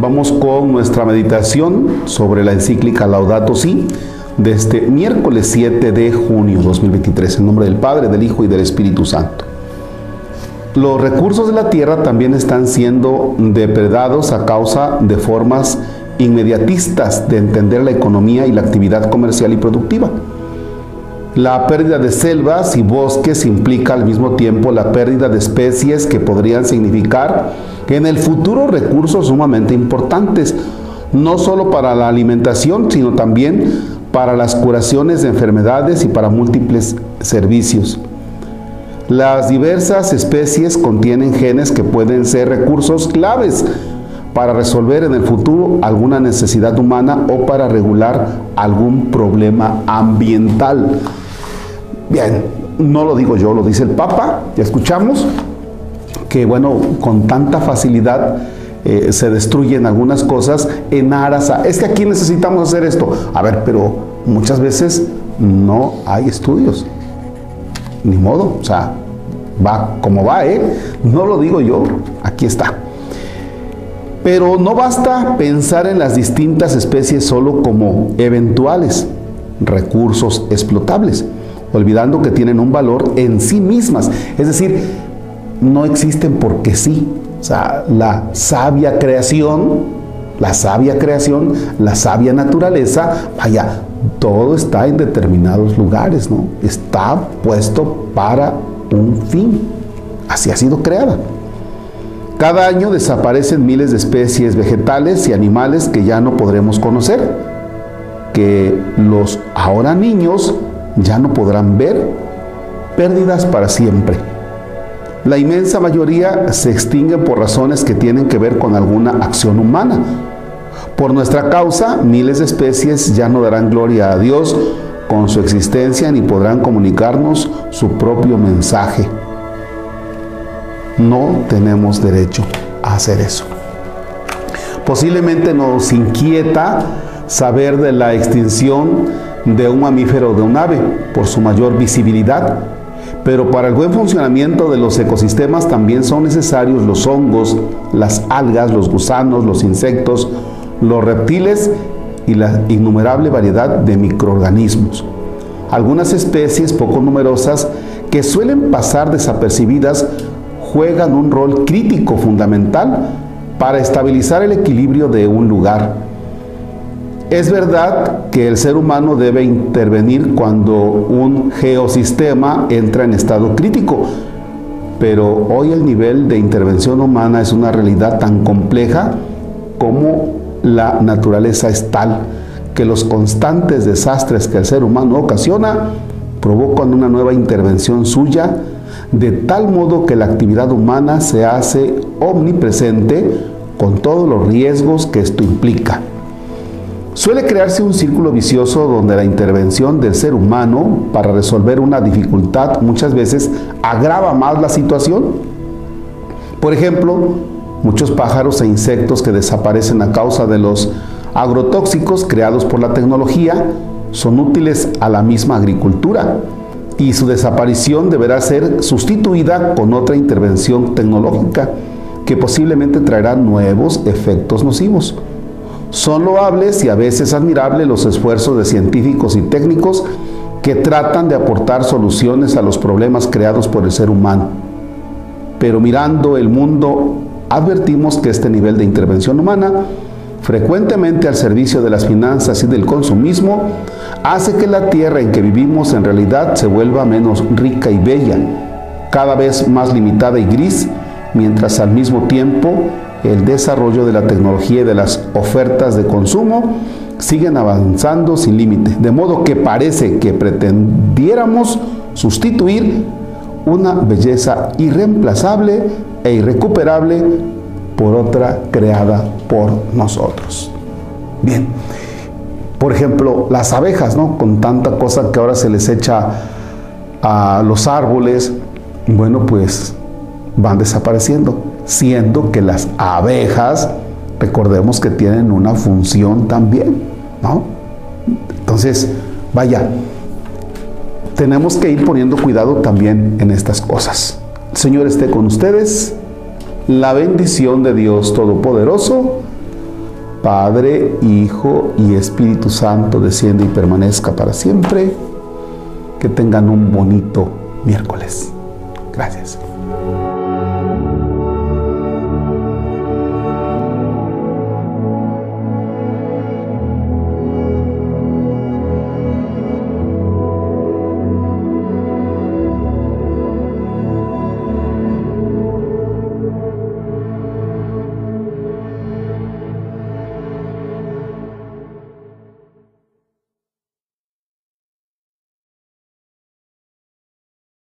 Vamos con nuestra meditación sobre la encíclica Laudato Si de este miércoles 7 de junio 2023, en nombre del Padre, del Hijo y del Espíritu Santo. Los recursos de la tierra también están siendo depredados a causa de formas inmediatistas de entender la economía y la actividad comercial y productiva. La pérdida de selvas y bosques implica al mismo tiempo la pérdida de especies que podrían significar en el futuro recursos sumamente importantes, no solo para la alimentación, sino también para las curaciones de enfermedades y para múltiples servicios. Las diversas especies contienen genes que pueden ser recursos claves para resolver en el futuro alguna necesidad humana o para regular algún problema ambiental. Bien, no lo digo yo, lo dice el Papa, ya escuchamos, que bueno, con tanta facilidad eh, se destruyen algunas cosas en aras es que aquí necesitamos hacer esto. A ver, pero muchas veces no hay estudios. Ni modo, o sea, va como va, ¿eh? No lo digo yo, aquí está. Pero no basta pensar en las distintas especies solo como eventuales recursos explotables olvidando que tienen un valor en sí mismas. Es decir, no existen porque sí. O sea, la sabia creación, la sabia creación, la sabia naturaleza, vaya, todo está en determinados lugares, ¿no? Está puesto para un fin. Así ha sido creada. Cada año desaparecen miles de especies vegetales y animales que ya no podremos conocer, que los ahora niños ya no podrán ver, pérdidas para siempre. La inmensa mayoría se extinguen por razones que tienen que ver con alguna acción humana. Por nuestra causa, miles de especies ya no darán gloria a Dios con su existencia ni podrán comunicarnos su propio mensaje. No tenemos derecho a hacer eso. Posiblemente nos inquieta saber de la extinción de un mamífero o de un ave por su mayor visibilidad. Pero para el buen funcionamiento de los ecosistemas también son necesarios los hongos, las algas, los gusanos, los insectos, los reptiles y la innumerable variedad de microorganismos. Algunas especies poco numerosas que suelen pasar desapercibidas juegan un rol crítico fundamental para estabilizar el equilibrio de un lugar es verdad que el ser humano debe intervenir cuando un geosistema entra en estado crítico, pero hoy el nivel de intervención humana es una realidad tan compleja como la naturaleza es tal que los constantes desastres que el ser humano ocasiona provocan una nueva intervención suya, de tal modo que la actividad humana se hace omnipresente con todos los riesgos que esto implica. Suele crearse un círculo vicioso donde la intervención del ser humano para resolver una dificultad muchas veces agrava más la situación. Por ejemplo, muchos pájaros e insectos que desaparecen a causa de los agrotóxicos creados por la tecnología son útiles a la misma agricultura y su desaparición deberá ser sustituida con otra intervención tecnológica que posiblemente traerá nuevos efectos nocivos. Son loables y a veces admirables los esfuerzos de científicos y técnicos que tratan de aportar soluciones a los problemas creados por el ser humano. Pero mirando el mundo, advertimos que este nivel de intervención humana, frecuentemente al servicio de las finanzas y del consumismo, hace que la tierra en que vivimos en realidad se vuelva menos rica y bella, cada vez más limitada y gris, mientras al mismo tiempo el desarrollo de la tecnología y de las ofertas de consumo siguen avanzando sin límite, de modo que parece que pretendiéramos sustituir una belleza irreemplazable e irrecuperable por otra creada por nosotros. Bien, por ejemplo, las abejas, ¿no? Con tanta cosa que ahora se les echa a los árboles, bueno, pues van desapareciendo siendo que las abejas, recordemos que tienen una función también, ¿no? Entonces, vaya, tenemos que ir poniendo cuidado también en estas cosas. Señor esté con ustedes. La bendición de Dios Todopoderoso, Padre, Hijo y Espíritu Santo desciende y permanezca para siempre. Que tengan un bonito miércoles. Gracias.